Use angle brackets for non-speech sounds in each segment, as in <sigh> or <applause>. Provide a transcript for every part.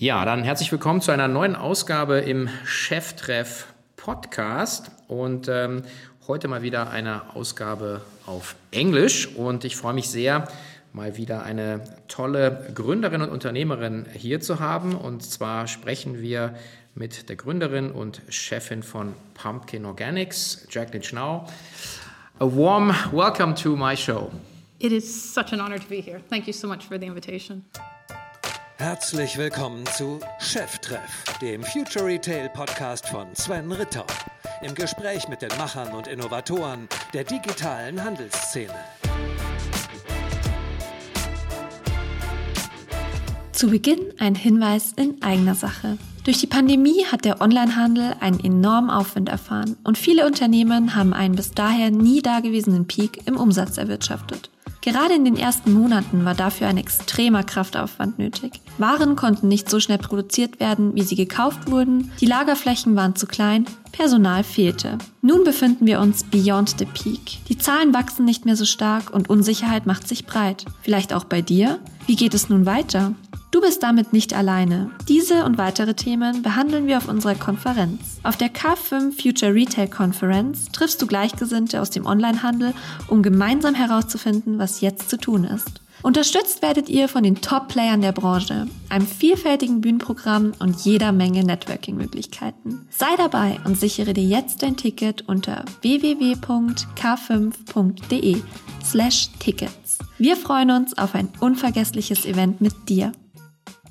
Ja, dann herzlich willkommen zu einer neuen Ausgabe im Cheftreff Podcast und ähm, heute mal wieder eine Ausgabe auf Englisch und ich freue mich sehr, mal wieder eine tolle Gründerin und Unternehmerin hier zu haben und zwar sprechen wir mit der Gründerin und Chefin von Pumpkin Organics, Jacqueline Schnau. A warm welcome to my show. It is such an honor to be here. Thank you so much for the invitation. Herzlich willkommen zu Cheftreff, dem Future Retail Podcast von Sven Ritter. Im Gespräch mit den Machern und Innovatoren der digitalen Handelsszene. Zu Beginn ein Hinweis in eigener Sache. Durch die Pandemie hat der Onlinehandel einen enormen Aufwind erfahren und viele Unternehmen haben einen bis daher nie dagewesenen Peak im Umsatz erwirtschaftet. Gerade in den ersten Monaten war dafür ein extremer Kraftaufwand nötig. Waren konnten nicht so schnell produziert werden, wie sie gekauft wurden, die Lagerflächen waren zu klein, Personal fehlte. Nun befinden wir uns beyond the peak. Die Zahlen wachsen nicht mehr so stark und Unsicherheit macht sich breit. Vielleicht auch bei dir? Wie geht es nun weiter? Du bist damit nicht alleine. Diese und weitere Themen behandeln wir auf unserer Konferenz. Auf der K5 Future Retail Conference triffst du Gleichgesinnte aus dem Onlinehandel, um gemeinsam herauszufinden, was jetzt zu tun ist. Unterstützt werdet ihr von den Top-Playern der Branche, einem vielfältigen Bühnenprogramm und jeder Menge Networking-Möglichkeiten. Sei dabei und sichere dir jetzt dein Ticket unter www.k5.de slash Tickets. Wir freuen uns auf ein unvergessliches Event mit dir.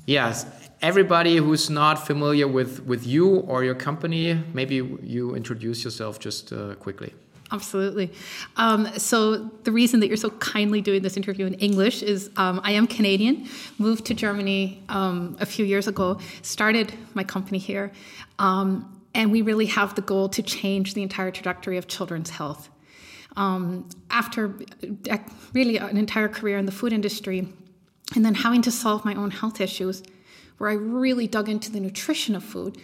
Yes, everybody who's not familiar with, with you or your company, maybe you introduce yourself just uh, quickly. Absolutely. Um, so, the reason that you're so kindly doing this interview in English is um, I am Canadian, moved to Germany um, a few years ago, started my company here, um, and we really have the goal to change the entire trajectory of children's health. Um, after uh, really an entire career in the food industry, and then having to solve my own health issues, where I really dug into the nutrition of food,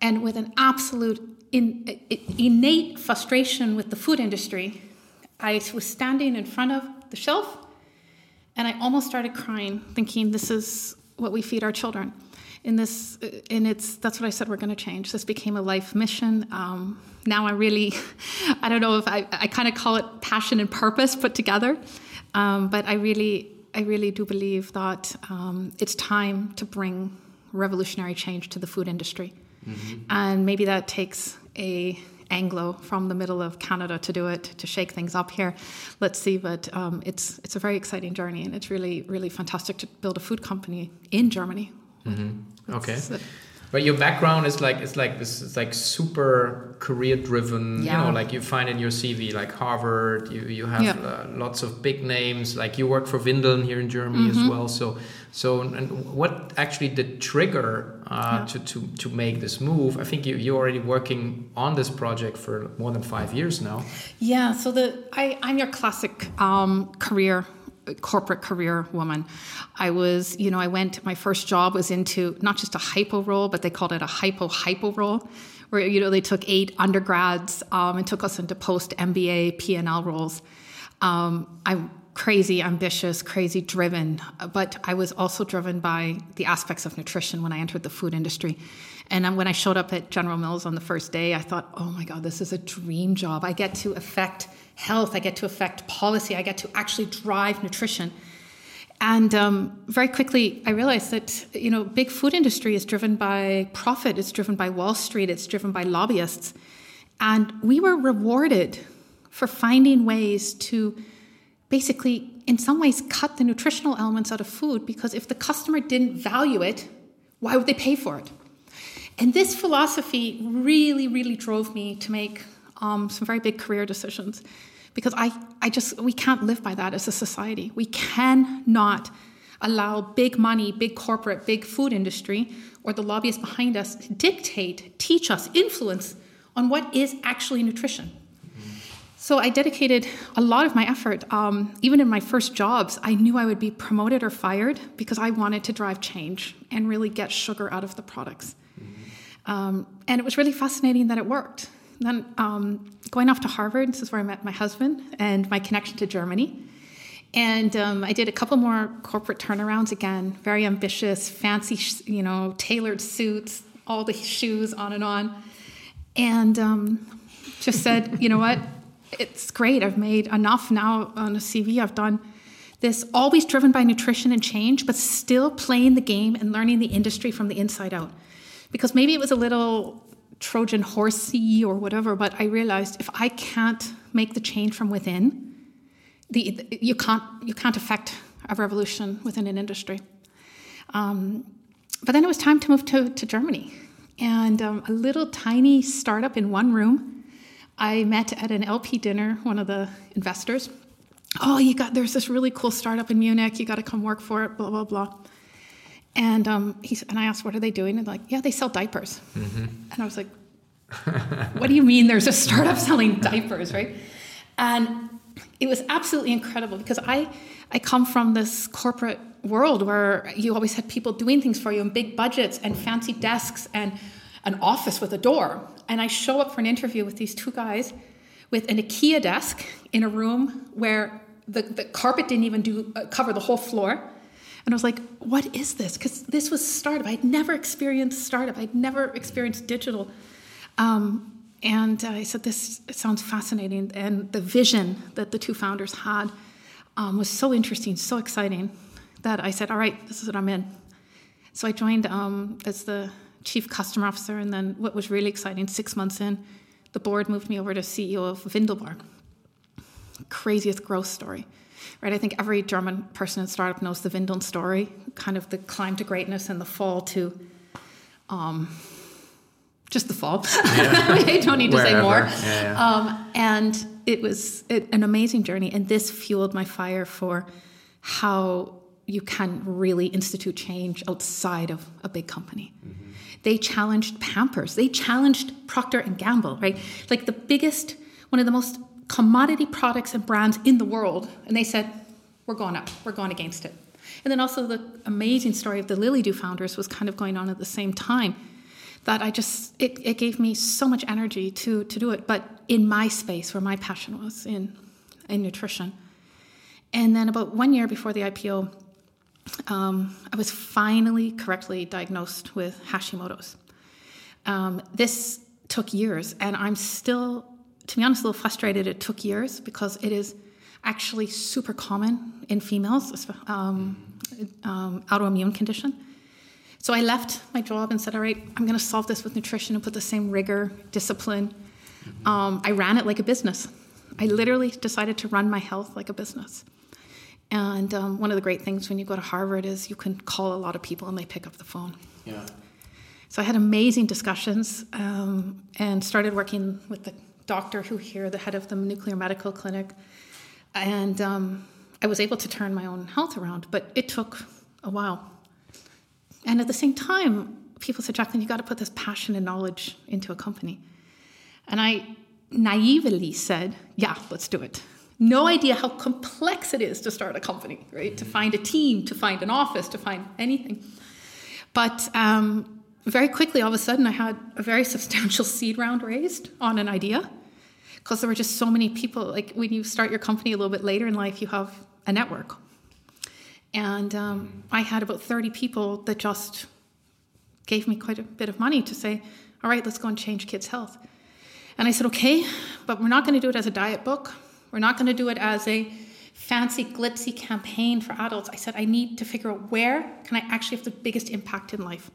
and with an absolute in, innate frustration with the food industry, I was standing in front of the shelf, and I almost started crying, thinking, "This is what we feed our children." In this, and it's that's what I said we're going to change. This became a life mission. Um, now I really, <laughs> I don't know if I, I kind of call it passion and purpose put together, um, but I really I really do believe that um, it's time to bring revolutionary change to the food industry. Mm-hmm. And maybe that takes a Anglo from the middle of Canada to do it to shake things up here. Let's see, but um, it's it's a very exciting journey, and it's really really fantastic to build a food company in Germany. Mm-hmm. Okay. But your background is like it's like this is like super career driven. Yeah. You know, like you find in your CV like Harvard. You you have yeah. uh, lots of big names. Like you work for Windeln here in Germany mm -hmm. as mm-hmm. well. So so and what actually did trigger uh, yeah. to, to to make this move? I think you you're already working on this project for more than five years now. Yeah. So the I I'm your classic um, career corporate career woman. I was, you know, I went, my first job was into not just a hypo role, but they called it a hypo hypo role, where, you know, they took eight undergrads um, and took us into post MBA P&L roles. Um, I'm crazy ambitious, crazy driven, but I was also driven by the aspects of nutrition when I entered the food industry. And when I showed up at General Mills on the first day, I thought, oh my God, this is a dream job. I get to affect health, I get to affect policy, I get to actually drive nutrition. And um, very quickly, I realized that you know, big food industry is driven by profit. It's driven by Wall Street. It's driven by lobbyists, and we were rewarded for finding ways to basically, in some ways, cut the nutritional elements out of food. Because if the customer didn't value it, why would they pay for it? And this philosophy really, really drove me to make um, some very big career decisions because I, I just, we can't live by that as a society. We cannot allow big money, big corporate, big food industry, or the lobbyists behind us dictate, teach us, influence on what is actually nutrition. So I dedicated a lot of my effort. Um, even in my first jobs, I knew I would be promoted or fired because I wanted to drive change and really get sugar out of the products. Mm-hmm. Um, and it was really fascinating that it worked. Then um, going off to Harvard, this is where I met my husband and my connection to Germany. And um, I did a couple more corporate turnarounds again, very ambitious, fancy, you know, tailored suits, all the shoes, on and on. And um, just said, you know what? It's great. I've made enough now on a CV. I've done this, always driven by nutrition and change, but still playing the game and learning the industry from the inside out. Because maybe it was a little Trojan horsey or whatever, but I realized if I can't make the change from within, the, the, you can't you can't affect a revolution within an industry. Um, but then it was time to move to, to Germany, and um, a little tiny startup in one room. I met at an LP dinner one of the investors. Oh, you got there's this really cool startup in Munich. You got to come work for it. Blah blah blah. And um, he and I asked, what are they doing? And like, yeah, they sell diapers. Mm-hmm. And I was like, what do you mean? There's a startup <laughs> selling diapers, right? And it was absolutely incredible because I, I come from this corporate world where you always had people doing things for you and big budgets and fancy desks and an office with a door. And I show up for an interview with these two guys with an IKEA desk in a room where the, the carpet didn't even do uh, cover the whole floor. And I was like, what is this? Because this was startup. I'd never experienced startup. I'd never experienced digital. Um, and I said, This sounds fascinating. And the vision that the two founders had um, was so interesting, so exciting, that I said, All right, this is what I'm in. So I joined um, as the chief customer officer. And then what was really exciting, six months in, the board moved me over to CEO of Windelbar. Craziest growth story. Right, I think every German person in startup knows the Windeln story, kind of the climb to greatness and the fall to um, just the fall. Yeah. <laughs> I don't need to Wherever. say more. Yeah, yeah. Um, and it was it, an amazing journey, and this fueled my fire for how you can really institute change outside of a big company. Mm-hmm. They challenged Pampers. They challenged Procter and Gamble. Right, like the biggest, one of the most commodity products and brands in the world, and they said, "We're going up. We're going against it." And then also the amazing story of the Lillydoo founders was kind of going on at the same time that I just it, it gave me so much energy to to do it, but in my space where my passion was in in nutrition. And then about one year before the IPO, um, I was finally correctly diagnosed with Hashimoto's. Um, this took years, and I'm still, to be honest, a little frustrated. It took years because it is actually super common in females, um, um autoimmune condition. So I left my job and said, all right, I'm going to solve this with nutrition and put the same rigor, discipline. Um, I ran it like a business. I literally decided to run my health like a business. And um, one of the great things when you go to Harvard is you can call a lot of people and they pick up the phone. Yeah. So I had amazing discussions um, and started working with the doctor who here, the head of the nuclear medical clinic. And um, I was able to turn my own health around, but it took a while. And at the same time, people said, Jacqueline, you got to put this passion and knowledge into a company. And I naively said, yeah, let's do it. No idea how complex it is to start a company, right? To find a team, to find an office, to find anything. But um, very quickly, all of a sudden, I had a very <laughs> substantial seed round raised on an idea because there were just so many people. Like when you start your company a little bit later in life, you have a network and um, I had about 30 people that just gave me quite a bit of money to say, all right, let's go and change kids' health. And I said, okay, but we're not going to do it as a diet book. We're not going to do it as a fancy, glitzy campaign for adults. I said, I need to figure out where can I actually have the biggest impact in life.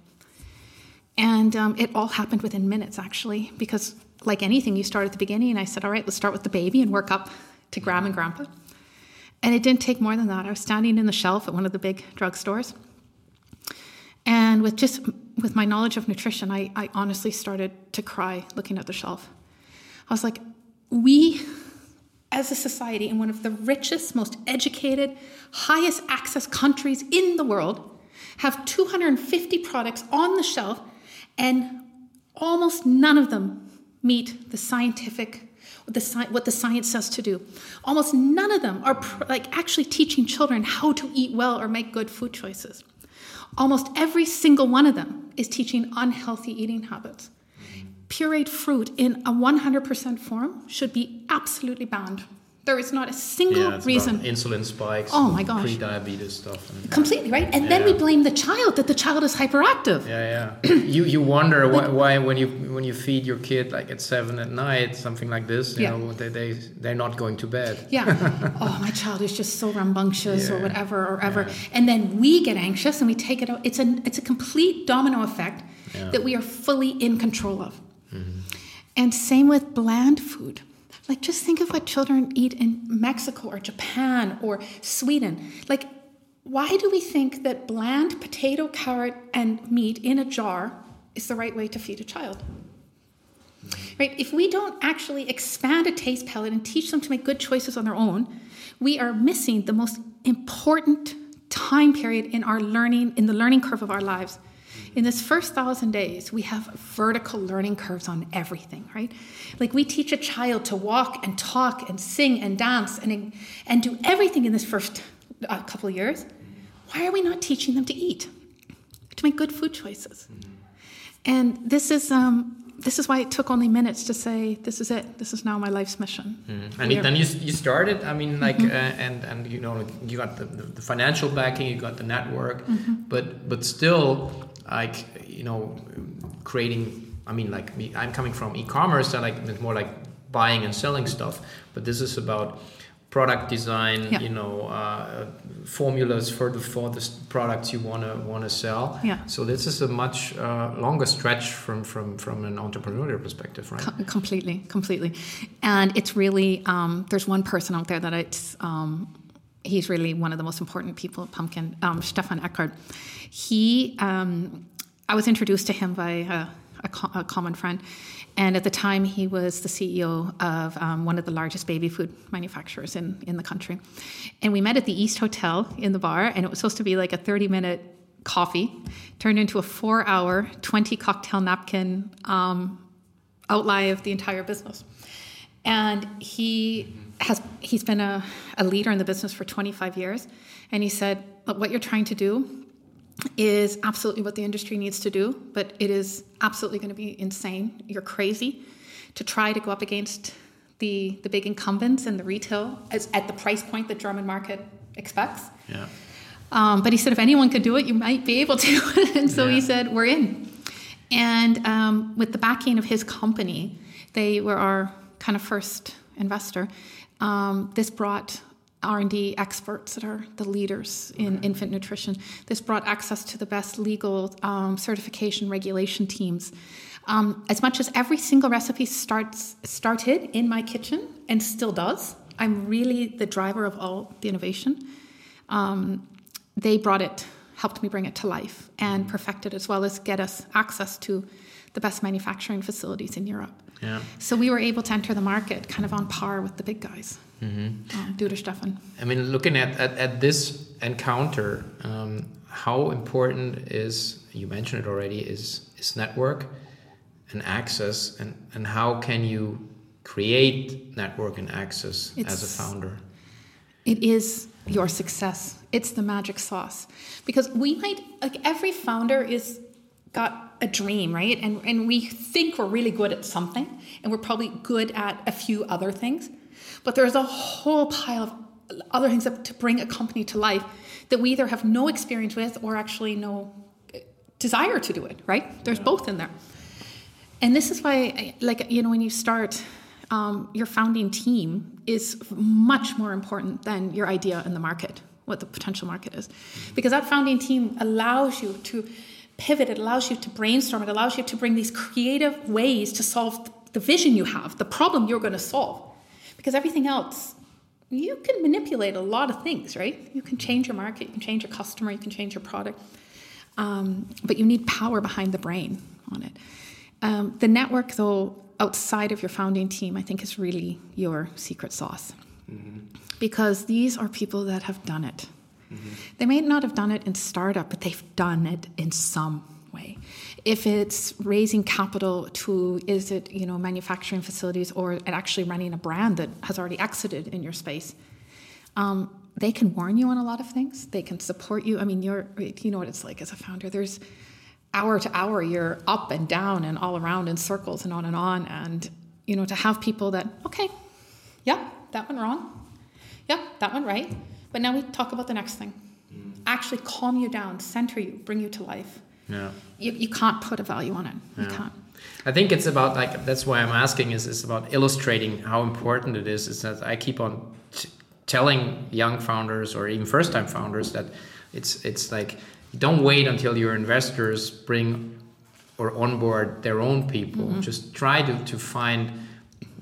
And um, it all happened within minutes, actually, because like anything, you start at the beginning. And I said, all right, let's start with the baby and work up to grandma and grandpa. And it didn't take more than that. I was standing in the shelf at one of the big drugstores. And with just with my knowledge of nutrition, I, I honestly started to cry looking at the shelf. I was like, we as a society in one of the richest, most educated, highest access countries in the world have 250 products on the shelf, and almost none of them meet the scientific what the, what the science says to do. Almost none of them are pr- like actually teaching children how to eat well or make good food choices. Almost every single one of them is teaching unhealthy eating habits. Pureed fruit in a 100% form should be absolutely banned There is not a single Yeah, reason. insulin spikes. Oh my gosh. Pre-diabetes stuff. And, Completely right, and then we blame the child that the child is hyperactive. Yeah, yeah. you you wonder why, why when you when you feed your kid like at seven at night something like this, you Yeah. know, they they they're not going to bed. Yeah. <laughs> oh, my child is just so rambunctious or whatever or ever. Yeah. And then we get anxious and we take it out. It's a it's a complete domino effect Yeah. Mm-hmm. that we are fully in control of. And same with bland food. Like just think of what children eat in Mexico or Japan or Sweden. Like why do we think that bland potato, carrot, and meat in a jar is the right way to feed a child? right? If we don't actually expand a taste palette and teach them to make good choices on their own, we are missing the most important time period in our learning, in the learning curve of our lives. In this first thousand days, we have vertical learning curves on everything, right? Like we teach a child to walk and talk and sing and dance and, and do everything in this first uh, couple of years. Why are we not teaching them to eat, to make good food choices? And this is um, this is why it took only minutes to say this is it. This is now my life's mission. And We are- then you, you started. I mean, like, Mm-hmm. uh, and and you know, you got the, the, financial backing, you got the network, Mm-hmm. but but still, like, you know, creating. I mean, like, me, I'm coming from e-commerce, so like it's more like buying and selling stuff. But this is about product design. Yeah. You know, uh, formulas for the for the products you wanna wanna sell. Yeah. So this is a much uh, longer stretch from from from an entrepreneurial perspective, right? Com- completely, completely. And it's really um, there's one person out there that it's um, he's really one of the most important people at Pumpkin, um, Stefan Eckhart. He, um, I was introduced to him by a, a, co- a common friend, and at the time he was the CEO of um, one of the largest baby food manufacturers in in the country, and we met at the East Hotel in the bar, and it was supposed to be like a 30 minute coffee, turned into a four hour, 20 cocktail napkin. Um, outline of the entire business. And he has he's been a, a leader in the business for 25 years. And he said, "Look, what you're trying to do is absolutely what the industry needs to do, but it is absolutely going to be insane. You're crazy to try to go up against the the big incumbents in the retail as, at the price point the German market expects. Yeah. Um, but he said, if anyone could do it, you might be able to. <laughs> and so he said, we're in. And um, with the backing of his company, they were our kind of first investor. Um, this brought R&D experts that are the leaders in infant nutrition. This brought access to the best legal um, certification regulation teams. Um, as much as every single recipe starts started in my kitchen and still does, I'm really the driver of all the innovation um, they brought it, helped me bring it to life and perfect it as well as get us access to the best manufacturing facilities in Europe. Yeah. So we were able to enter the market kind of on par with the big guys, mm-hmm. due to Stefan. I mean, looking at, at, at this encounter, um, how important is, you mentioned it already, is, is network and access, and, and how can you create network and access as a founder? It is your success. It's the magic sauce. Because we might like every founder is got a dream, right? And and we think we're really good at something and we're probably good at a few other things. But there's a whole pile of other things that to bring a company to life that we either have no experience with or actually no uh, desire to do it, right? There's both in there. And this is why, like, you know, when you start, um, your founding team is much more important than your idea in the market, what the potential market is. Because that founding team allows you to pivot, it allows you to brainstorm, it allows you to bring these creative ways to solve the vision you have, the problem you're going to solve. Because everything else, you can manipulate a lot of things, right? You can change your market, you can change your customer, you can change your product. Um, but you need power behind the brain on it. Um, the network, though, outside of your founding team, I think is really your secret sauce. Because these are people that have done it. They may not have done it in startup, but they've done it in some way. If it's raising capital to, is it you know manufacturing facilities or actually running a brand that has already exited in your space, um, they can warn you on a lot of things. They can support you. I mean, you're you know what it's like as a founder. There's hour to hour, you're up and down and all around in circles and on and on. And you know to have people that okay, yeah, that went wrong. Yep, that went right. But now we talk about the next thing. Mm. Actually calm you down, center you, bring you to life. Yeah. You, you can't put a value on it. You can't. I think it's about like that's why I'm asking is is about illustrating how important it is. Is that I keep on t- telling young founders or even first time founders that it's it's like don't wait until your investors bring or onboard their own people. Mm-hmm. Just try to, to find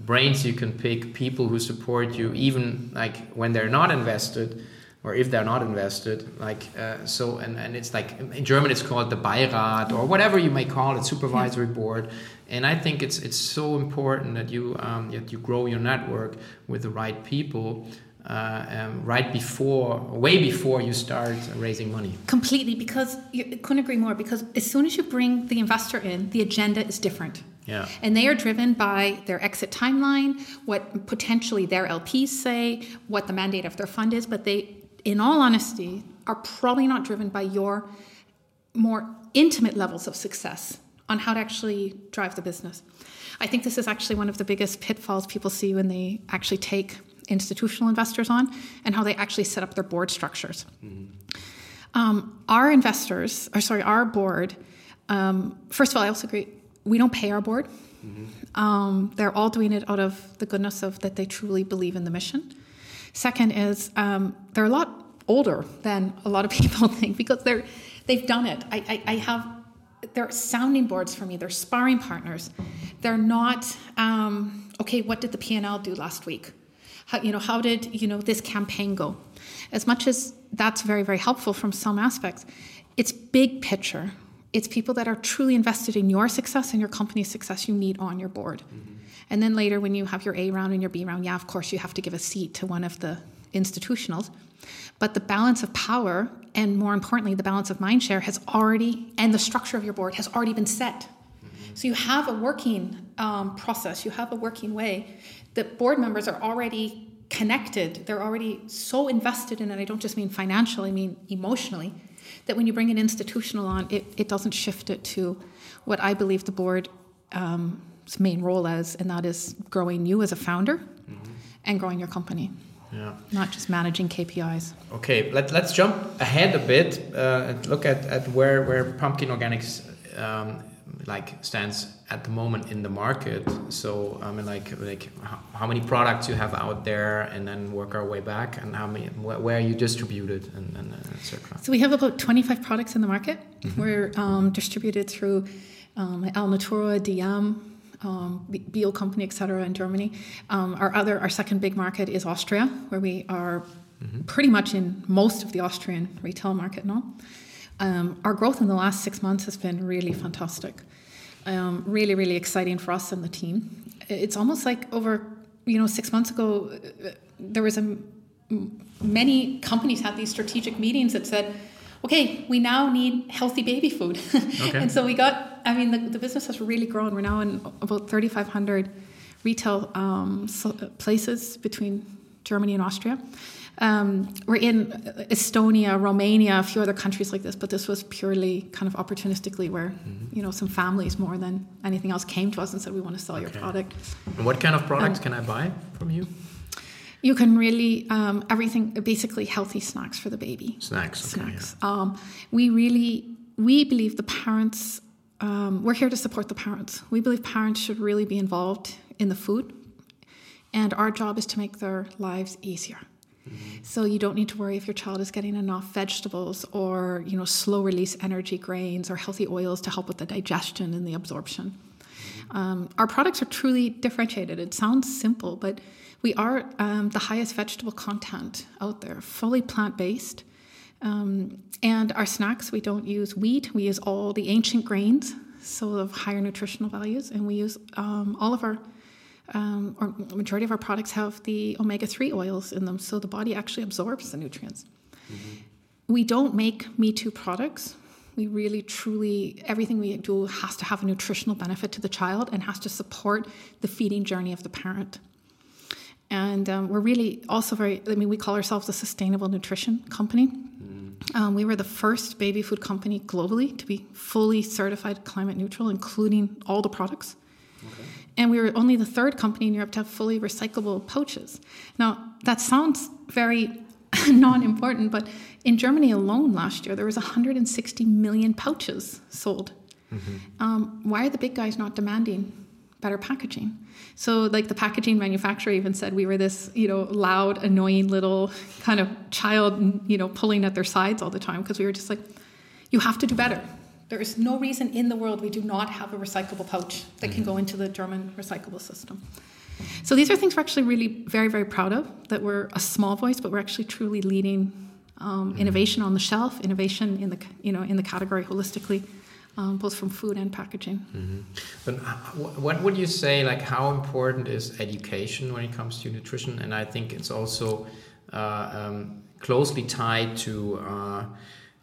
brains you can pick, people who support you, even like when they're not invested or if they're not invested. Like uh, so, and, and it's like in German it's called the Beirat or whatever you may call it, supervisory board. And I think it's it's so important that you um, that you grow your network with the right people uh, um, right before, way before you start raising money. Completely, because you couldn't agree more. Because as soon as you bring the investor in, the agenda is different. Yeah. And they are driven by their exit timeline, what potentially their LPs say, what the mandate of their fund is, but they, in all honesty, are probably not driven by your more intimate levels of success on how to actually drive the business. I think this is actually one of the biggest pitfalls people see when they actually take institutional investors on and how they actually set up their board structures. Mm-hmm. Um, our investors, or sorry, our board, um, first of all, I also agree, we don't pay our board. Mm-hmm. Um, they're all doing it out of the goodness of that they truly believe in the mission. Second is um, they're a lot older than a lot of <laughs> people think because they're they've done it. I, I, I have they're sounding boards for me. They're sparring partners. They're not um, okay. What did the P and L do last week? How, you know, how did you know this campaign go? As much as that's very very helpful from some aspects, it's big picture. It's people that are truly invested in your success and your company's success you need on your board. Mm-hmm. And then later, when you have your A round and your B round, yeah, of course, you have to give a seat to one of the institutionals. But the balance of power, and more importantly, the balance of mind share, has already, and the structure of your board has already been set. Mm-hmm. So you have a working um, process, you have a working way that board members are already connected. They're already so invested in it. I don't just mean financially, I mean emotionally, that when you bring an institutional on, it, it doesn't shift it to what I believe the board's um, main role is, and that is growing you as a founder mm-hmm. and growing your company. Yeah. Not just managing KPIs. Okay, let, let's jump ahead a bit uh, and look at, at where, where Pumpkin Organics um, like stands at the moment in the market. So I mean, like like how, many products you have out there, and then work our way back, and how many where, you distributed, and, and etc. So we have about twenty five products in the market. Mm-hmm. We're um, distributed through um, Alnatura, DM. Um, Bio company, etc., in Germany. Um, our other, our second big market is Austria, where we are mm-hmm. pretty much in most of the Austrian retail market now. Um, our growth in the last six months has been really fantastic. Um, really, really exciting for us and the team. It's almost like over, you know, six months ago, uh, there was a many companies had these strategic meetings that said, okay, we now need healthy baby food. <laughs> Okay. and so we got, I mean, the, the, business has really grown. We're now in about 3,500 retail um, places between Germany and Austria. Um, we're in Estonia, Romania, a few other countries like this, but this was purely kind of opportunistically where, mm-hmm. you know, some families more than anything else came to us and said, we want to sell okay. your product. And what kind of products um, can I buy from you? You can really, um, everything, basically healthy snacks for the baby. Snacks, okay, Snacks. Yeah. Um, we really, we believe the parents, um, we're here to support the parents. We believe parents should really be involved in the food, and our job is to make their lives easier. Mm-hmm. So you don't need to worry if your child is getting enough vegetables or you know slow release energy grains or healthy oils to help with the digestion and the absorption. Mm-hmm. Um, our products are truly differentiated. It sounds simple, but we are um, the highest vegetable content out there, fully plant based. Um, and our snacks, we don't use wheat, we use all the ancient grains, so of higher nutritional values, and we use um, all of our um, or majority of our products have the omega-3 oils in them so the body actually absorbs the nutrients. Mm-hmm. we don't make me too products. We really truly everything we do has to have a nutritional benefit to the child and has to support the feeding journey of the parent. And um, we're really also very i mean we call ourselves a sustainable nutrition company. Mm-hmm. um, we were the first baby food company globally to be fully certified climate neutral including all the products And we were only the third company in Europe to have fully recyclable pouches. Now, that sounds very <laughs> non important, but in Germany alone last year, there was 160 million pouches sold. Mm-hmm. Um, why are the big guys not demanding better packaging? So, like the packaging manufacturer even said, we were this, you know, loud, annoying little kind of child, you know, pulling at their sides all the time because we were just like, you have to do better. There is no reason in the world we do not have a recyclable pouch that can go mm-hmm. into the German recyclable system. So these are things we're actually really very, very proud of, that we're a small voice, but we're actually truly leading um, mm-hmm. innovation on the shelf, innovation in the, you know, in the category holistically. Um, both from food and packaging. Mm-hmm. But what would you say, like, how important is education when it comes to nutrition? And I think it's also uh, um, closely tied to uh,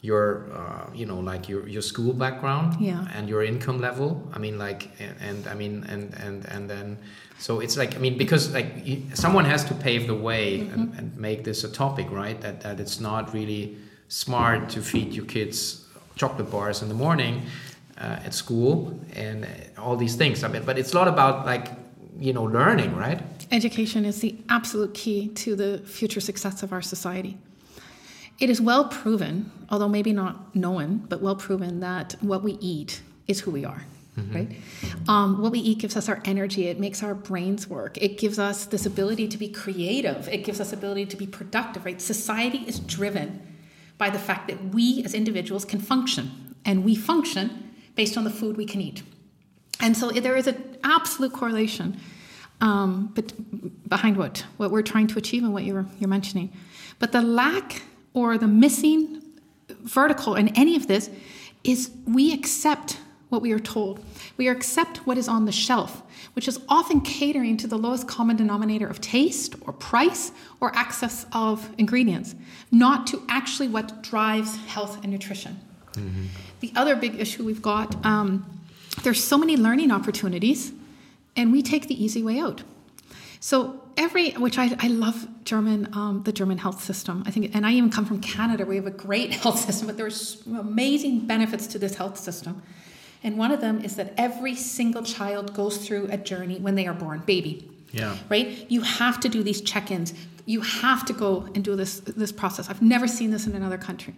your uh, you know like your your school background yeah. and your income level. I mean like and, and, i mean and and and then so it's like i mean because like someone has to pave the way mm-hmm. and, and, make this a topic right? That that it's not really smart to feed your kids chocolate bars in the morning uh, at school and all these things. I mean but it's a lot about like you know learning right? Education is the absolute key to the future success of our society it is well proven, although maybe not known, but well proven that what we eat is who we are. Mm-hmm. Right? Um, what we eat gives us our energy. It makes our brains work. It gives us this ability to be creative. It gives us ability to be productive. Right? Society is driven by the fact that we as individuals can function, and we function based on the food we can eat. And so there is an absolute correlation um, but behind what what we're trying to achieve and what you're you're mentioning. But the lack or the missing vertical in any of this is we accept what we are told. We accept what is on the shelf, which is often catering to the lowest common denominator of taste or price or access of ingredients, not to actually what drives health and nutrition. Mm-hmm. The other big issue we've got um, there's so many learning opportunities, and we take the easy way out. So every, which I, I love German, um, the German health system. I think, and I even come from Canada. We have a great <laughs> health system, but there's amazing benefits to this health system. And one of them is that every single child goes through a journey when they are born, baby. Yeah. Right. You have to do these check-ins. You have to go and do this this process. I've never seen this in another country.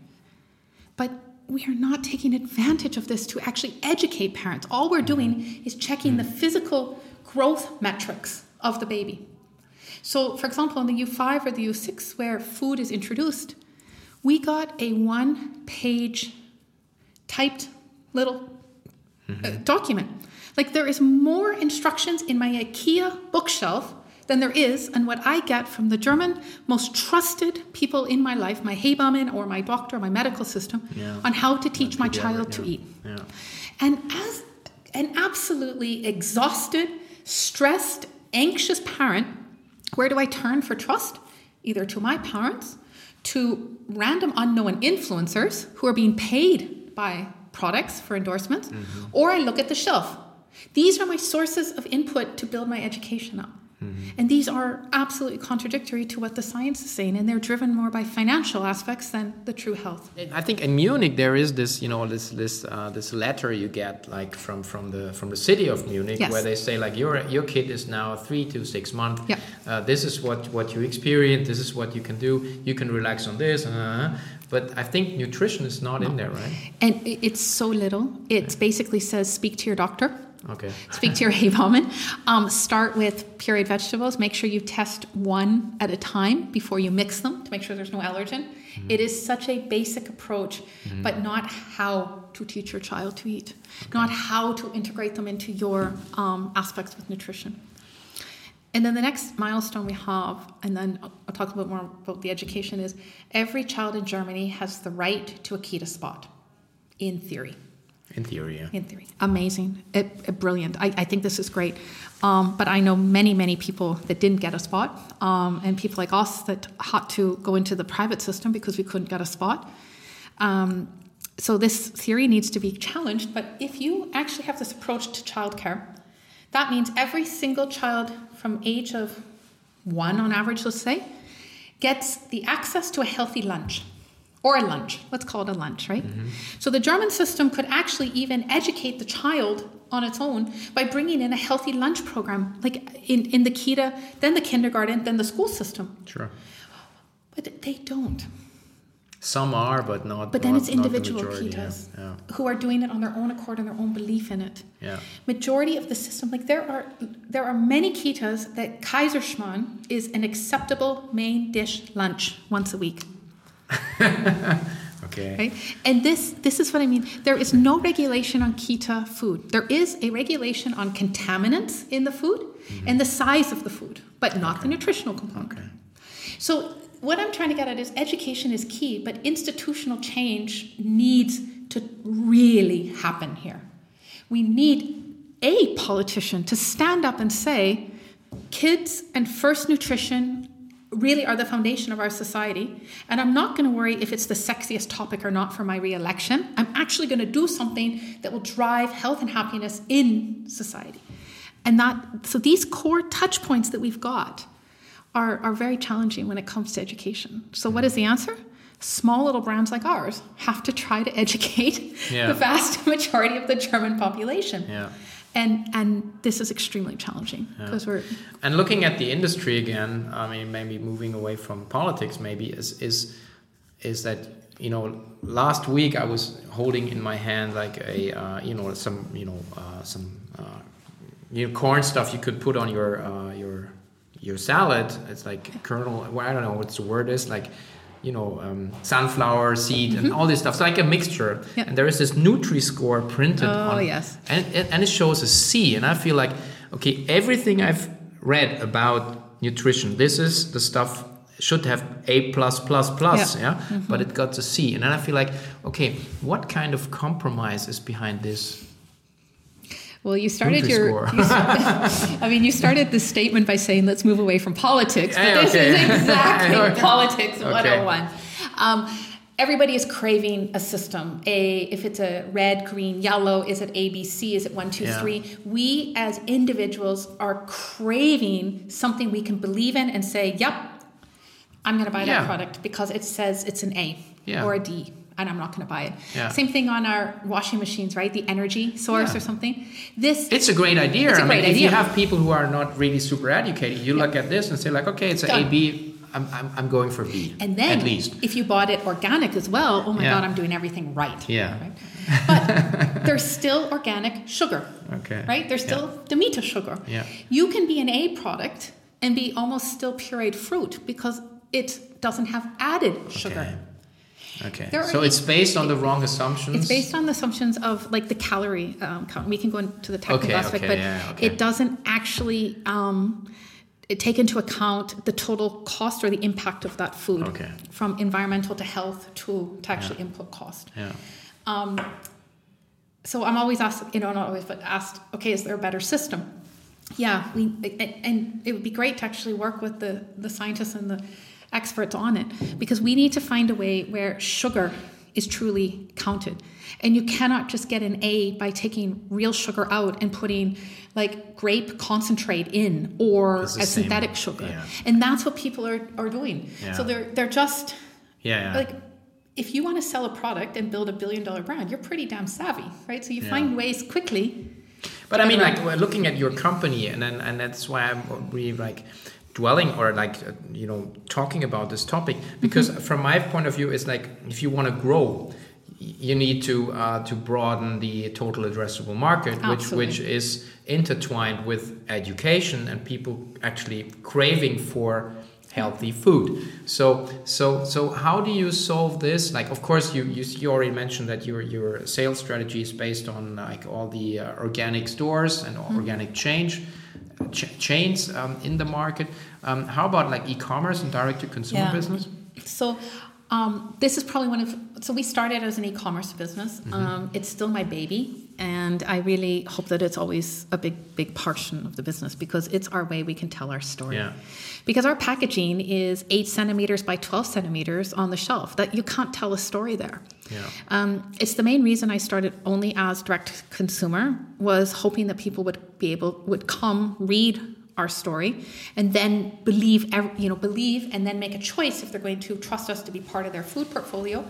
But we are not taking advantage of this to actually educate parents. All we're doing is checking the physical growth metrics of the baby. So, for example, in the U5 or the U6, where food is introduced, we got a one page typed little uh, mm-hmm. uh, document. Like, there is more instructions in my IKEA bookshelf than there is and what I get from the German most trusted people in my life, my Hebammen or my doctor, my medical system, yeah. on how to teach my child yeah. to eat. Yeah. And as an absolutely exhausted, stressed, anxious parent, where do I turn for trust? Either to my parents, to random unknown influencers who are being paid by products for endorsements, mm-hmm. or I look at the shelf. These are my sources of input to build my education up. Mm-hmm. And these are absolutely contradictory to what the science is saying, and they're driven more by financial aspects than the true health. I think in Munich there is this, you know, this this uh, this letter you get like from from the from the city of Munich yes. where they say like your your kid is now three to six months. Yeah. Uh, this is what what you experience. This is what you can do. You can relax on this. Uh, but I think nutrition is not no. in there, right? And it's so little. It yeah. basically says speak to your doctor. Okay. Speak to your Hebamme. Um, start with pureed vegetables. Make sure you test one at a time before you mix them to make sure there's no allergen. Mm-hmm. It is such a basic approach, mm-hmm. but not how to teach your child to eat, okay. not how to integrate them into your um, aspects with nutrition. And then the next milestone we have, and then I'll, I'll talk a bit more about the education, is every child in Germany has the right to a Kita spot, in theory. In theory, yeah. In theory. Amazing. It, it, brilliant. I, I, think this is great. Um, but I know many, many people that didn't get a spot, um, and people like us that had to go into the private system because we couldn't get a spot. Um, so this theory needs to be challenged. But if you actually have this approach to childcare, that means every single child from age of one on average, let's say, gets the access to a healthy lunch or a lunch. Let's call it a lunch, right? Mm-hmm. So the German system could actually even educate the child on its own by bringing in a healthy lunch program, like in, in the Kita, then the kindergarten, then the school system. Sure. But they don't. Some are, but not. But then not- it's individual majority, yeah. Yeah. who are doing it on their own accord and their own belief in it. Yeah. Majority of the system, like there are there are many Kitas that Kaiserschmarrn is an acceptable main dish lunch once a week. <laughs> Okay. Right? And this this is what I mean. There is no regulation on Kita food. There is a regulation on contaminants in the food mm-hmm. and the size of the food, but not the nutritional component. Okay. So what I'm trying to get at is education is key, but institutional change needs to really happen here. We need a politician to stand up and say, kids and first nutrition really are the foundation of our society. And I'm not going to worry if it's the sexiest topic or not for my re-election. I'm actually going to do something that will drive health and happiness in society. And that so these core touch points that we've got are, are very challenging when it comes to education. So what is the answer? Small little brands like ours have to try to <laughs> educate Yeah. the vast <laughs> majority of the German population. Yeah. And and this is extremely challenging because we're And looking at the industry again, I mean, maybe moving away from politics, maybe is is is that you know last week I was holding in my hand like a uh, you know some you know uh, some uh, you know corn stuff you could put on your uh, your your salad. It's like kernel. Well, I don't know what the word is like. You know, um, sunflower seed and all this stuff. So like a mixture. Mm-hmm. Yeah. And there is this Nutri-Score printed Oh, on, yes. and it, and it shows a C, and I feel like okay, everything I've read about nutrition, this is the stuff should have A plus plus plus, Yeah. yeah, but it got a C, and then I feel like okay, what kind of compromise is behind this? Well, you started your. You <laughs> <laughs> I mean, you started the statement by saying, "Let's move away from politics," but Yeah, this okay. is <laughs> exactly Okay. politics Okay. 101. Um, everybody is craving a system. A if it's a red, green, yellow, is it ABC? Is it one, two, Yeah. three? We as individuals are craving something we can believe in and say, "Yep, I'm going to buy Yeah. that product because it says it's an A Yeah. or a D." And I'm not going to buy it. Yeah. Same thing on our washing machines, right? The energy source Yeah. or something. This It's a great idea. It's a I great mean, if you have people who are not really super educated, you look at this and say like, okay, it's a Done. A B. I'm, I'm, I'm going for B. And then, at least. if you bought it organic as well, oh my Yeah. God, I'm doing everything right. Yeah. Right? But <laughs> there's still organic sugar. Okay. Right? There's still Demeter sugar. Yeah. You can be an A product and be almost still pureed fruit because it doesn't have added sugar. Okay. Okay. There So it's based on the wrong assumptions. It's based on the assumptions of like the calorie um, count. We can go into the technical Okay, aspect, okay, but yeah, okay. it doesn't actually um, it take into account the total cost or the impact of that food, from environmental to health to to actually input cost. Yeah. Um, so I'm always asked, you know, not always, but asked, okay, is there a better system? Yeah, we and, and it would be great to actually work with the the scientists and the experts on it because we need to find a way where sugar is truly counted. And you cannot just get an A by taking real sugar out and putting like grape concentrate in or a same, synthetic sugar. yeah. And that's what people are, are doing. Yeah. So they're they're just Yeah. yeah. like if you want to sell a product and build a billion dollar brand, you're pretty damn savvy, right? So you find ways quickly. But I mean, Right. like we're looking at your company, and then and that's why I'm really like dwelling or like uh, you know talking about this topic because Mm-hmm. from my point of view, it's like if you want to grow, you need to uh, to broaden the total addressable market, which Absolutely. which is intertwined with education and people actually craving for healthy food so so so how do you solve this like of course you you, you already mentioned that your your sales strategy is based on like all the uh, organic stores and organic change ch- chains um, in the market um, how about like e-commerce and direct to consumer Yeah. business So um, this is probably one of so we started as an e-commerce business. Mm-hmm. Um, it's still my baby, and I really hope that it's always a big big portion of the business because it's our way we can tell our story. Yeah. Because our packaging is eight centimeters by twelve centimeters on the shelf, that you can't tell a story there. Yeah. Um, it's the main reason I started only as direct consumer was hoping that people would be able would come read our story and then believe ev- you know believe and then make a choice if they're going to trust us to be part of their food portfolio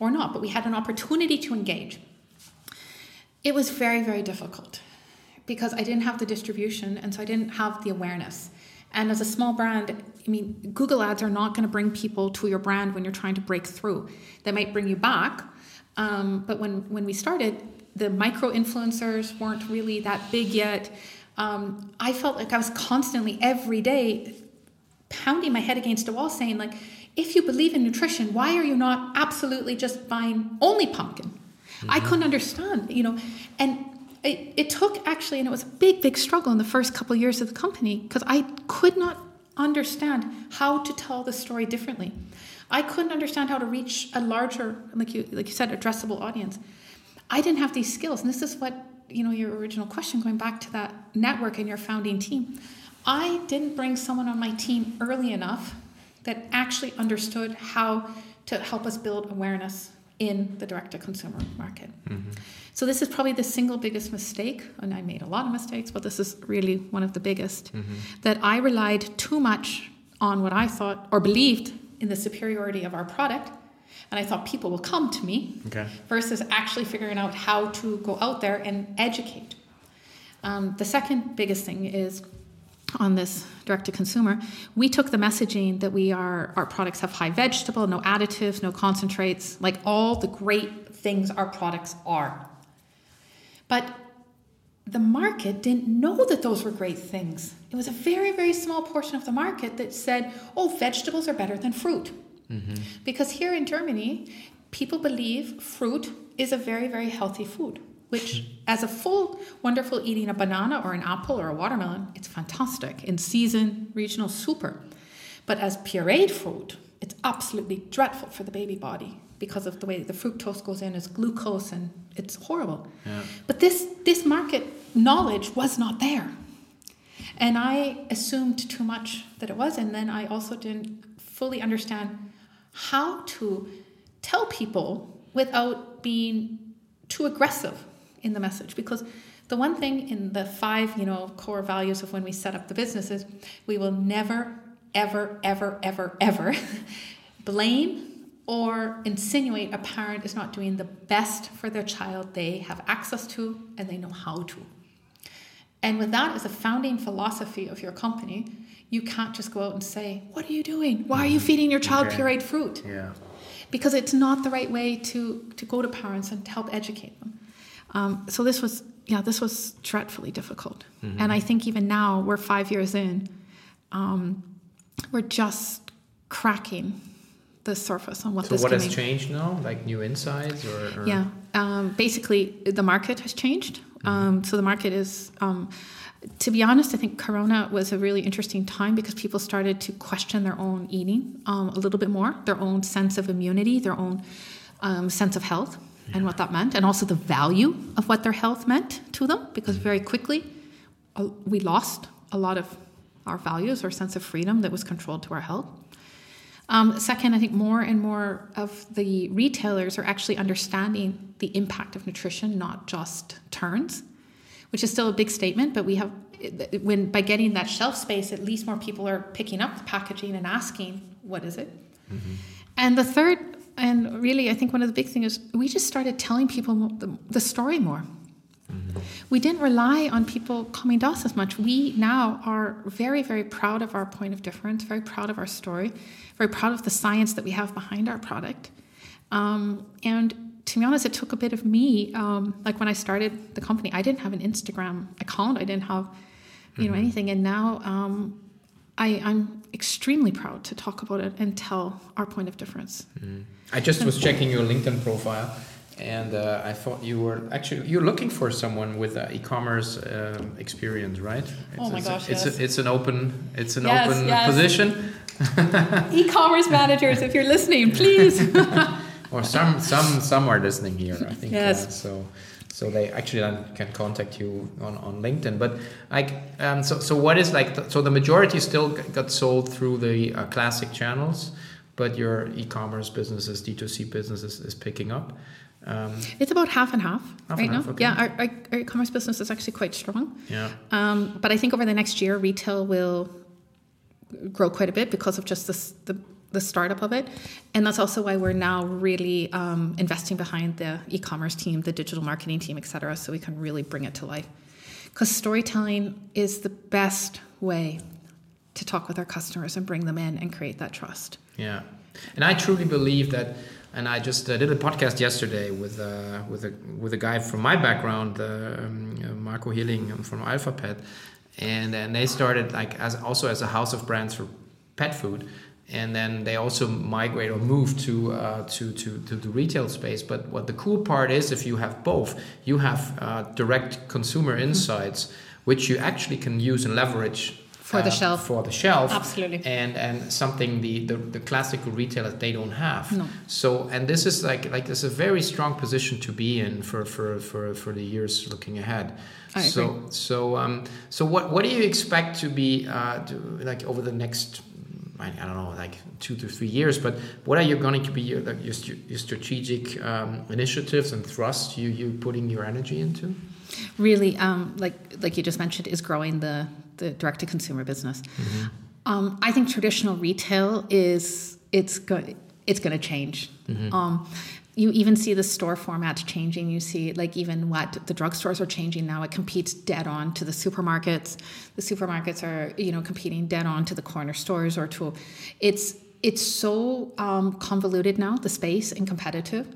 or not. But we had an opportunity to engage. It was very very difficult because I didn't have the distribution and so I didn't have the awareness. And as a small brand, I mean, Google ads are not going to bring people to your brand when you're trying to break through. They might bring you back, um, but when when we started, the micro influencers weren't really that big yet. Um, I felt like I was constantly every day pounding my head against a wall, saying like, if you believe in nutrition, why are you not absolutely just buying only pumpkin? Mm-hmm. I couldn't understand, you know, and it, it took actually, and it was a big, big struggle in the first couple of years of the company because I could not understand how to tell the story differently. I couldn't understand how to reach a larger, like you, like you said, addressable audience. I didn't have these skills, and this is what you know your original question, going back to that network and your founding team. I didn't bring someone on my team early enough that actually understood how to help us build awareness in the direct to consumer market. Mm-hmm. So this is probably the single biggest mistake, and I made a lot of mistakes, but this is really one of the biggest, mm-hmm. that I relied too much on what I thought or believed in the superiority of our product. And I thought people will come to me okay. versus actually figuring out how to go out there and educate. Um, the second biggest thing is on this direct to consumer, we took the messaging that we are our products have high vegetable, no additives, no concentrates, like all the great things our products are. But the market didn't know that those were great things. It was a very, very small portion of the market that said, oh, vegetables are better than fruit. Mm-hmm. Because here in Germany, people believe fruit is a very, very healthy food, which, as a full, wonderful eating a banana or an apple or a watermelon, it's fantastic. In season, regional, super. But as pureed fruit, it's absolutely dreadful for the baby body because of the way the fructose goes in as glucose and it's horrible. Yeah. But this this market knowledge was not there. And I assumed too much that it was and then I also didn't fully understand how to tell people without being too aggressive in the message because the one thing in the five you know core values of when we set up the business is we will never ever ever ever ever <laughs> blame or insinuate a parent is not doing the best for their child they have access to and they know how to. And with that as a founding philosophy of your company, you can't just go out and say, What are you doing? Why are you mm-hmm. feeding your child okay. pureed fruit? Yeah. Because it's not the right way to, to go to parents and to help educate them. Um, so this was, yeah, this was dreadfully difficult. Mm-hmm. And I think even now, we're five years in, um, we're just cracking the surface on what so this what has mean. changed now like new insights or, or? yeah um, basically the market has changed mm-hmm. um, so the market is um, to be honest i think corona was a really interesting time because people started to question their own eating um, a little bit more their own sense of immunity their own um, sense of health yeah. and what that meant and also the value of what their health meant to them because very quickly uh, we lost a lot of our values our sense of freedom that was controlled to our health um, second, I think more and more of the retailers are actually understanding the impact of nutrition, not just turns, which is still a big statement. But we have, when by getting that shelf space, at least more people are picking up the packaging and asking, "What is it?" Mm-hmm. And the third, and really, I think one of the big things is we just started telling people the, the story more. Mm-hmm. We didn't rely on people coming to us as much. We now are very, very proud of our point of difference, very proud of our story, very proud of the science that we have behind our product. Um, and to be honest, it took a bit of me. Um, like when I started the company, I didn't have an Instagram account. I didn't have, you know, mm-hmm. anything. And now um, I, am extremely proud to talk about it and tell our point of difference. Mm. I just was checking your LinkedIn profile, and uh, I thought you were actually you're looking for someone with uh, e-commerce um, experience, right? It's, oh my it's gosh! A, it's yes. a, it's an open it's an yes, open yes. position. <laughs> e-commerce managers, if you're listening, please. <laughs> or some some some are listening here. I think. Yes. Uh, so so they actually can contact you on, on LinkedIn. But like, um, so so what is like? The, so the majority still got sold through the uh, classic channels, but your e-commerce businesses, D2C businesses, is picking up. Um, it's about half and half, half right and half, now. Okay. Yeah, our, our, our, e-commerce business is actually quite strong. Yeah. Um, but I think over the next year, retail will grow quite a bit because of just this, the the startup of it, and that's also why we're now really um, investing behind the e-commerce team, the digital marketing team, et cetera, so we can really bring it to life. because storytelling is the best way to talk with our customers and bring them in and create that trust. Yeah, and I truly believe that. And I just uh, did a podcast yesterday with uh, with a with a guy from my background, uh, um, uh, Marco Hilling from AlphaPet, and and they started like as also as a house of brands for pet food, and then they also migrate or move to uh, to, to to the retail space. But what the cool part is, if you have both, you have uh, direct consumer Mm-hmm. insights, which you actually can use and leverage For the uh, shelf. For the shelf, Absolutely. and and something the, the the classical retailers they don't have. No. So and this is like like this is a very strong position to be in for for for, for the years looking ahead. I so agree. so um so what what do you expect to be uh to, like over the next I, I don't know like two to three years but what are you going to be your your, your strategic um, initiatives and thrust you you putting your energy into? Really um, like like you just mentioned is growing the the direct to consumer business um, i think traditional retail is it's going it's going to change um, you even see the store formats changing you see like even what the drugstores are changing now it competes dead on to the supermarkets the supermarkets are you know competing dead on to the corner stores or to it's it's so um, convoluted now, the space and competitive,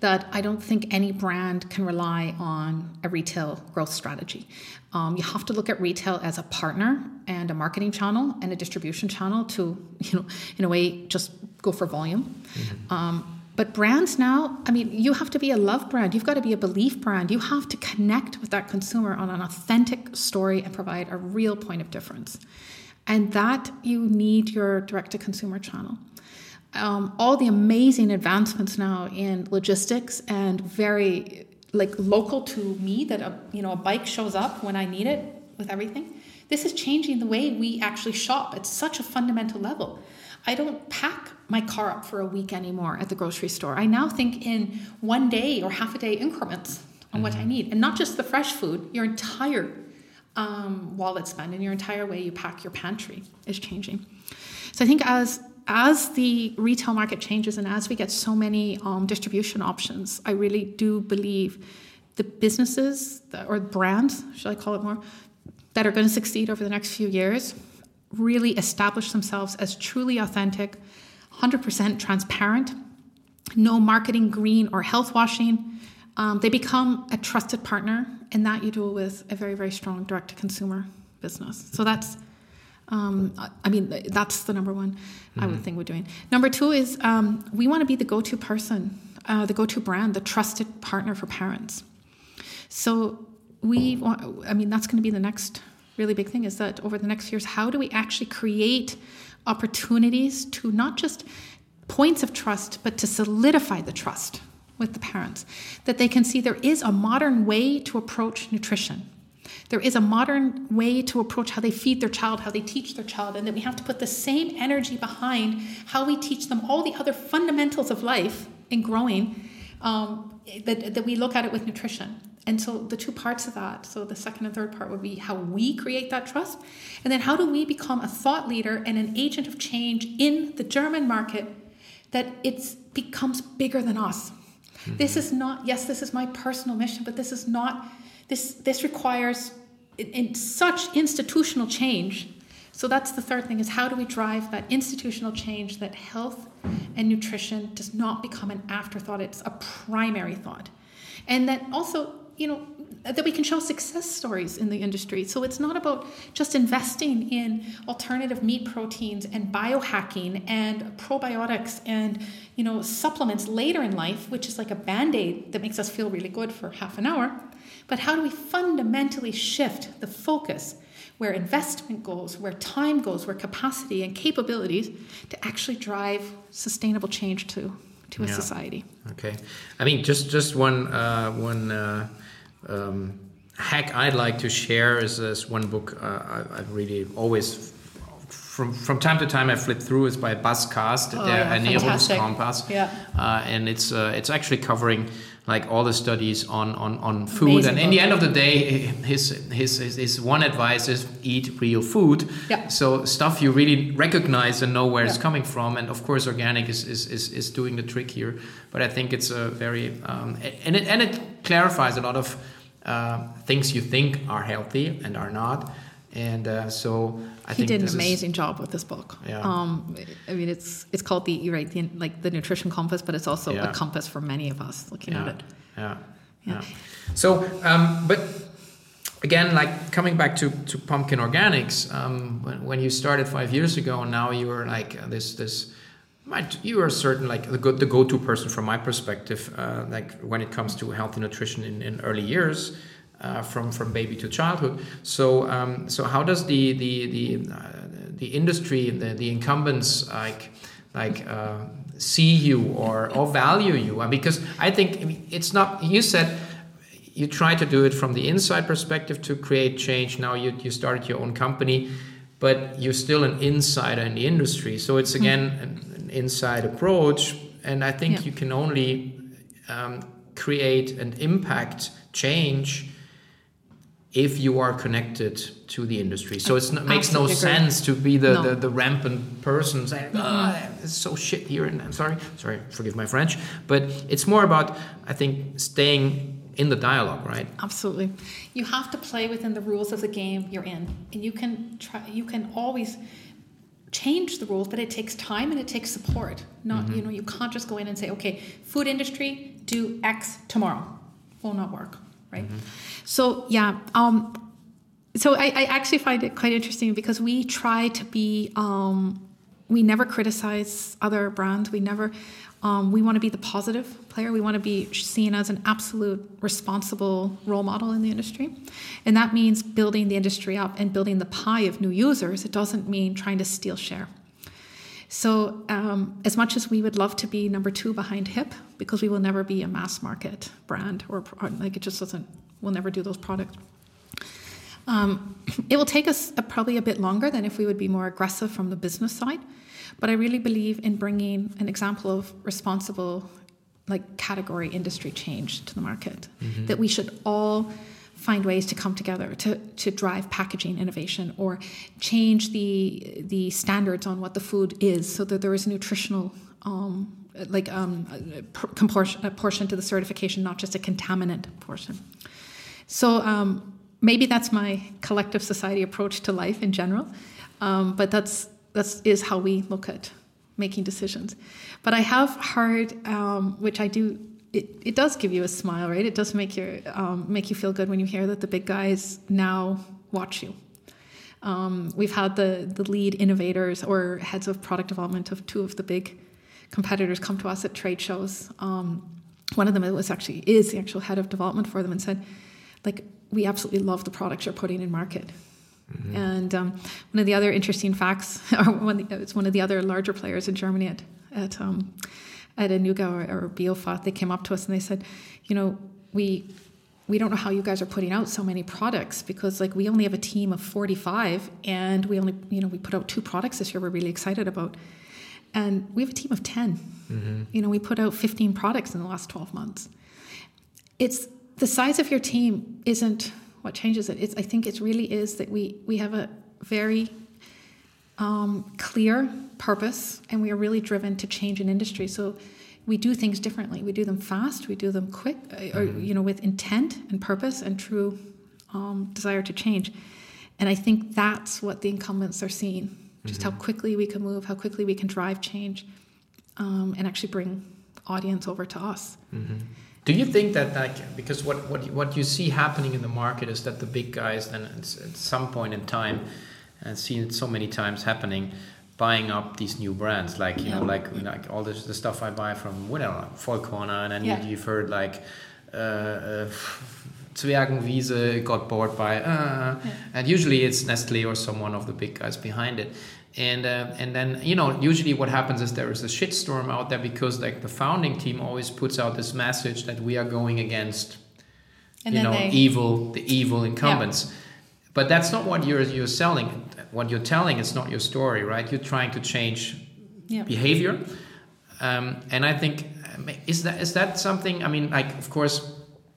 that I don't think any brand can rely on a retail growth strategy. Um, you have to look at retail as a partner and a marketing channel and a distribution channel to, you know, in a way, just go for volume. Um, but brands now, I mean, you have to be a love brand. You've got to be a belief brand. You have to connect with that consumer on an authentic story and provide a real point of difference. And that you need your direct to consumer channel. Um, all the amazing advancements now in logistics and very like local to me that a you know a bike shows up when I need it with everything. This is changing the way we actually shop at such a fundamental level. I don't pack my car up for a week anymore at the grocery store. I now think in one day or half a day increments on what I need, and not just the fresh food. Your entire um, wallet spend and your entire way you pack your pantry is changing. So I think as as the retail market changes and as we get so many um, distribution options, I really do believe the businesses or brands, should I call it more, that are going to succeed over the next few years really establish themselves as truly authentic, 100% transparent, no marketing green or health washing. Um, they become a trusted partner, and that you do with a very, very strong direct to consumer business. So that's, um, I mean, that's the number one I would think we're doing. Number two is um, we want to be the go to person, uh, the go to brand, the trusted partner for parents. So we want, I mean, that's going to be the next really big thing is that over the next years, how do we actually create opportunities to not just points of trust, but to solidify the trust with the parents? That they can see there is a modern way to approach nutrition. There is a modern way to approach how they feed their child, how they teach their child, and that we have to put the same energy behind how we teach them all the other fundamentals of life in growing um, that, that we look at it with nutrition. And so the two parts of that, so the second and third part would be how we create that trust, and then how do we become a thought leader and an agent of change in the German market that it becomes bigger than us. Mm-hmm. This is not, yes, this is my personal mission, but this is not, this, this requires in, in such institutional change. So that's the third thing is how do we drive that institutional change that health and nutrition does not become an afterthought, it's a primary thought. And that also you know that we can show success stories in the industry so it's not about just investing in alternative meat proteins and biohacking and probiotics and you know supplements later in life which is like a band-aid that makes us feel really good for half an hour but how do we fundamentally shift the focus where investment goes where time goes where capacity and capabilities to actually drive sustainable change to to a Yeah. society Okay, I mean just just one uh, one uh, um, hack I'd like to share is this one book uh, I, I really always from from time to time I flip through. It's by Bas Kast, Oh, der yeah. Ernährungskompass, Yeah. uh, and it's uh, it's actually covering like all the studies on on, on food. Amazing and in the end of the day, his his his, his one advice is eat real food. Yeah. So stuff you really recognize and know where it's coming from, and of course, organic is, is, is, is doing the trick here. But I think it's a very um, and it and it clarifies a lot of uh, things you think are healthy and are not. And uh, so I think he did an amazing Is, job with this book. Yeah. Um, I mean, it's it's called the right, the, like the nutrition compass, but it's also Yeah. a compass for many of us looking yeah, at it. yeah, Yeah. So, um, but again, like coming back to, to pumpkin organics, um, when, when you started five years ago, and now you are like this this. might- You are certain like the go, the go-to person from my perspective, uh, like when it comes to healthy nutrition in, in early years, uh, from from baby to childhood. So um, so how does the the the uh, the industry, the, the incumbents like like uh, see you or or value you? Because I think it's not. You said you try to do it from the inside perspective to create change. Now you, you started your own company, but you're still an insider in the industry. So it's again an, an inside approach. And I think Yeah. you can only um, create and impact change if you are connected to the industry. So it's, it makes no agree. sense to be the, No. the, the rampant person saying, ah, oh, it's so shit here. And I'm sorry, sorry, forgive my French. But it's more about, I think, staying in the dialogue, right? Absolutely. You have to play within the rules of the game you're in. And you can try you can always change the rules, but it takes time and it takes support. Not, mm-hmm. you know, you can't just go in and say, okay, food industry, do X tomorrow. Will not work, right? So yeah, um, so I, I actually find it quite interesting because we try to be um, we never criticize other brands. We never um, we want to be the positive player. We want to be seen as an absolute responsible role model in the industry. And that means building the industry up and building the pie of new users. It doesn't mean trying to steal share so um, as much as we would love to be number two behind HiPP because we will never be a mass market brand or, or like it just doesn't we'll never do those products um, it will take us a, probably a bit longer than if we would be more aggressive from the business side, but I really believe in bringing an example of responsible, like category industry change to the market. That we should all find ways to come together to, to drive packaging innovation or change the the standards on what the food is, so that there is nutritional. Um, like um, a, proportion, a portion to the certification, not just a contaminant portion. So um, maybe that's my collective society approach to life in general, um, but that's that's is how we look at making decisions. But I have heard, um, which I do. It, it does give you a smile, right? It does make your um, make you feel good when you hear that the big guys now watch you. Um, we've had the the lead innovators or heads of product development of two of the big competitors come to us at trade shows. Um, one of them was actually is the actual head of development for them and said, like, we absolutely love the products you're putting in market. And um, one of the other interesting facts, <laughs> or one, it's one of the other larger players in Germany at at um, at Anuga or, or BioFach, they came up to us and they said, you know, we we don't know how you guys are putting out so many products because like we only have a team of 45 and we only you know we put out two products this year we're really excited about. And we have a team of 10 mm-hmm. you know we put out 15 products in the last 12 months. It's the size of your team isn't what changes it. It's i think it really is that we we have a very um, clear purpose and we are really driven to change an industry. So we do things differently. We do them fast. We do them quick uh, or you know with intent and purpose and true um, desire to change. And i think that's what the incumbents are seeing just how quickly we can move how quickly we can drive change um, and actually bring audience over to us. Do you think that like because what what what you see happening in the market is that the big guys then at some point in time, and seen it so many times happening, buying up these new brands like you know like like all this the stuff I buy from whatever Vollcorner and then Yeah. you, you've heard like. Uh, uh, Zwergenwiese got bought by, uh, and usually it's Nestle or someone of the big guys behind it, and uh, and then you know usually what happens is there is a shitstorm out there because like the founding team always puts out this message that we are going against and you know they evil the evil incumbents. But that's not what you're you're selling what you're telling is not your story right you're trying to change Yeah. behavior um, and i think um, is that is that something i mean like of course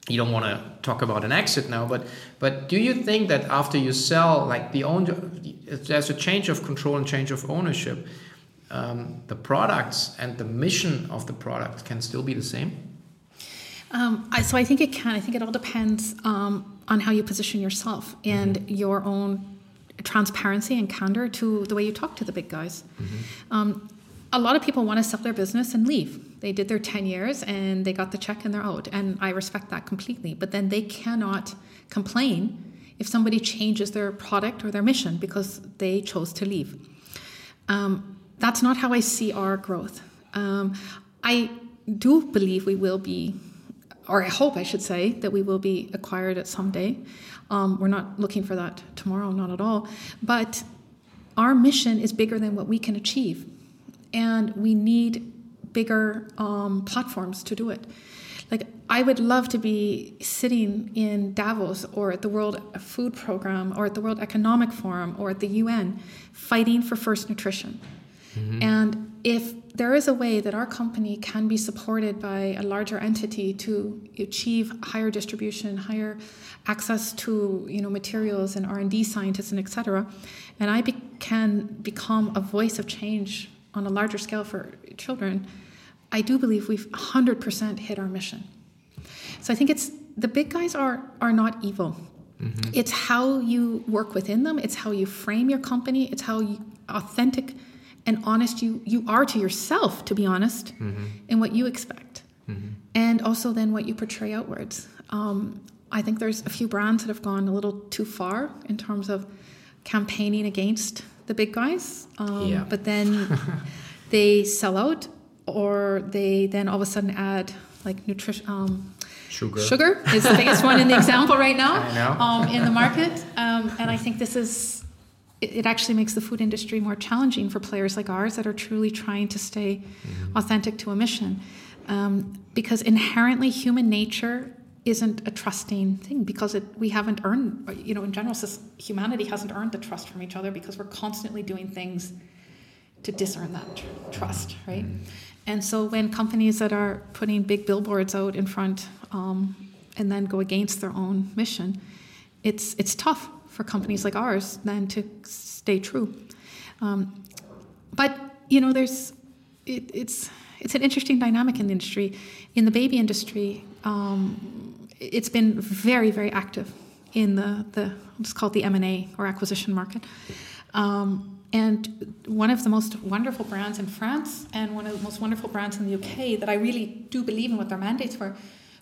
you don't want to talk about an exit now but but do you think that after you sell like the own there's a change of control and change of ownership um, the products and the mission of the product can still be the same Um, I, so I think it can. I think it all depends um, on how you position yourself and mm-hmm. your own transparency and candor to the way you talk to the big guys. Mm-hmm. Um, a lot of people want to sell their business and leave. They did their 10 years and they got the check and they're out. And I respect that completely. But then they cannot complain if somebody changes their product or their mission because they chose to leave. Um, that's not how I see our growth. Um, I do believe we will be, or I hope I should say, that we will be acquired at some day. Um, we're not looking for that tomorrow, not at all. But our mission is bigger than what we can achieve, and we need bigger um, platforms to do it. Like, I would love to be sitting in Davos or at the World Food Program or at the World Economic Forum or at the UN fighting for first nutrition. Mm-hmm. And if there is a way that our company can be supported by a larger entity to achieve higher distribution, higher access to you know materials and R&D scientists and etc., and I be- can become a voice of change on a larger scale for children, I do believe we've 100% hit our mission. So I think it's the big guys are are not evil. Mm-hmm. It's how you work within them. It's how you frame your company. It's how you, authentic and honest you you are to yourself to be honest mm-hmm. and what you expect mm-hmm. and also then what you portray outwards um, i think there's a few brands that have gone a little too far in terms of campaigning against the big guys um, yeah. but then <laughs> they sell out or they then all of a sudden add like nutrition um, Sugar. Sugar is the biggest one in the example right now <laughs> um, in the market. Um, and I think this is it, actually makes the food industry more challenging for players like ours that are truly trying to stay mm-hmm. authentic to a mission. Um, because inherently human nature isn't a trusting thing because it, we haven't earned, you know, in general, humanity hasn't earned the trust from each other because we're constantly doing things to disearn that tr- trust, right? Mm-hmm. And so when companies that are putting big billboards out in front um, and then go against their own mission, it's it's tough for companies like ours then to stay true. Um, but you know, there's it, it's it's an interesting dynamic in the industry. In the baby industry, um, it's been very very active in the the it's called the M and A or acquisition market. Um, and one of the most wonderful brands in France and one of the most wonderful brands in the UK that I really do believe in what their mandates were,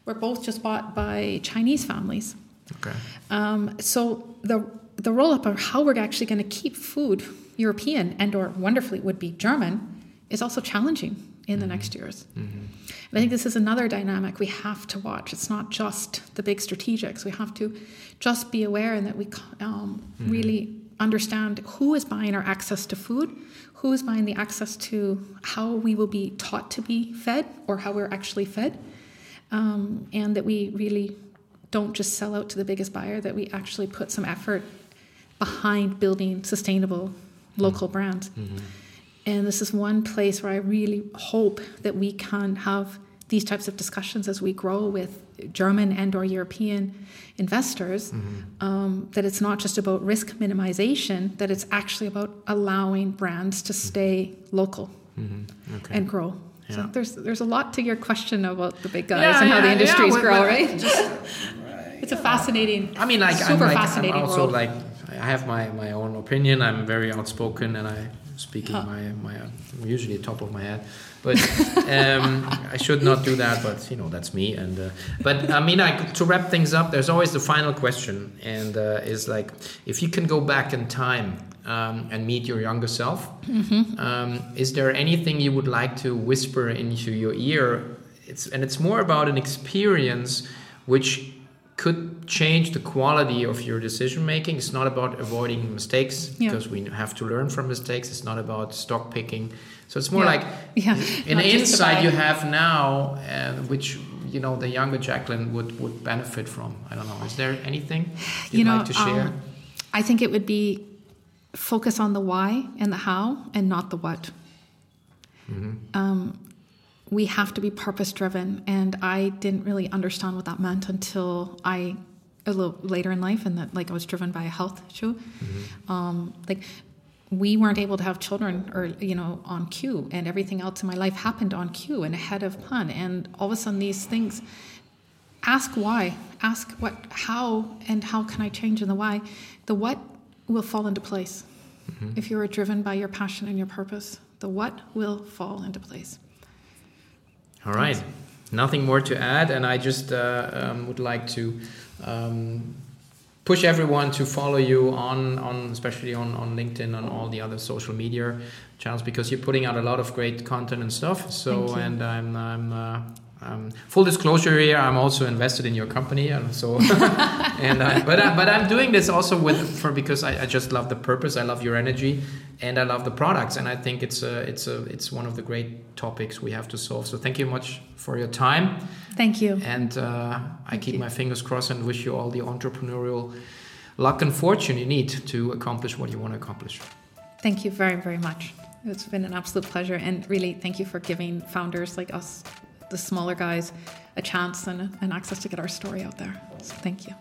were both just bought by Chinese families. Okay. Um, so the the roll up of how we're actually going to keep food European and or wonderfully would be German is also challenging in the mm-hmm. next years. Mm-hmm. And I think this is another dynamic we have to watch. It's not just the big strategics. We have to just be aware and that we um, mm-hmm. really understand who is buying our access to food, who is buying the access to how we will be taught to be fed or how we're actually fed, um, and that we really don't just sell out to the biggest buyer, that we actually put some effort behind building sustainable local mm-hmm. brands. And this is one place where I really hope that we can have these types of discussions as we grow with German and or European investors, mm-hmm. um, that it's not just about risk minimization, that it's actually about allowing brands to mm-hmm. stay local mm-hmm. okay. and grow. Yeah. So there's there's a lot to your question about the big guys yeah, and how the industries grow, right? Just, <laughs> it's a fascinating. I mean, like super I'm like, fascinating. I'm also world. like I have my my own opinion. I'm very outspoken, and I speaking huh. my my I'm usually top of my head, but <laughs> um, I should not do that. But you know that's me. And uh, but I mean, like to wrap things up, there's always the final question, and uh, is like if you can go back in time um, and meet your younger self, mm-hmm. um, is there anything you would like to whisper into your ear? It's and it's more about an experience which could change the quality of your decision making. It's not about avoiding mistakes yeah. because we have to learn from mistakes. It's not about stock picking. So it's more yeah. like <laughs> yeah. an insight you have now, uh, which you know the younger Jacqueline would would benefit from. I don't know. Is there anything you'd you know, like to share? Um, I think it would be focus on the why and the how, and not the what. Mm-hmm. Um, we have to be purpose driven. And I didn't really understand what that meant until I, a little later in life, and that like I was driven by a health issue. Mm-hmm. Um, like we weren't able to have children or you know on cue and everything else in my life happened on cue and ahead of plan and all of a sudden these things ask why. Ask what, how, and how can I change in the why. The what will fall into place. Mm-hmm. If you are driven by your passion and your purpose, the what will fall into place. All right. Thanks. Nothing more to add, and I just uh, um, would like to um, push everyone to follow you on, on especially on, on LinkedIn, on all the other social media channels, because you're putting out a lot of great content and stuff. So, and I'm, I'm uh, um, full disclosure here, I'm also invested in your company, <laughs> and so, and I, but I, but I'm doing this also with for because I, I, just love the purpose, I love your energy, and I love the products, and I think it's a it's a it's one of the great topics we have to solve. So thank you much for your time. Thank you. And uh, I keep my fingers crossed and wish you all the entrepreneurial luck and fortune you need to accomplish what you want to accomplish. Thank you very very much. It's been an absolute pleasure, and really thank you for giving founders like us the smaller guys a chance and, and access to get our story out there. So thank you.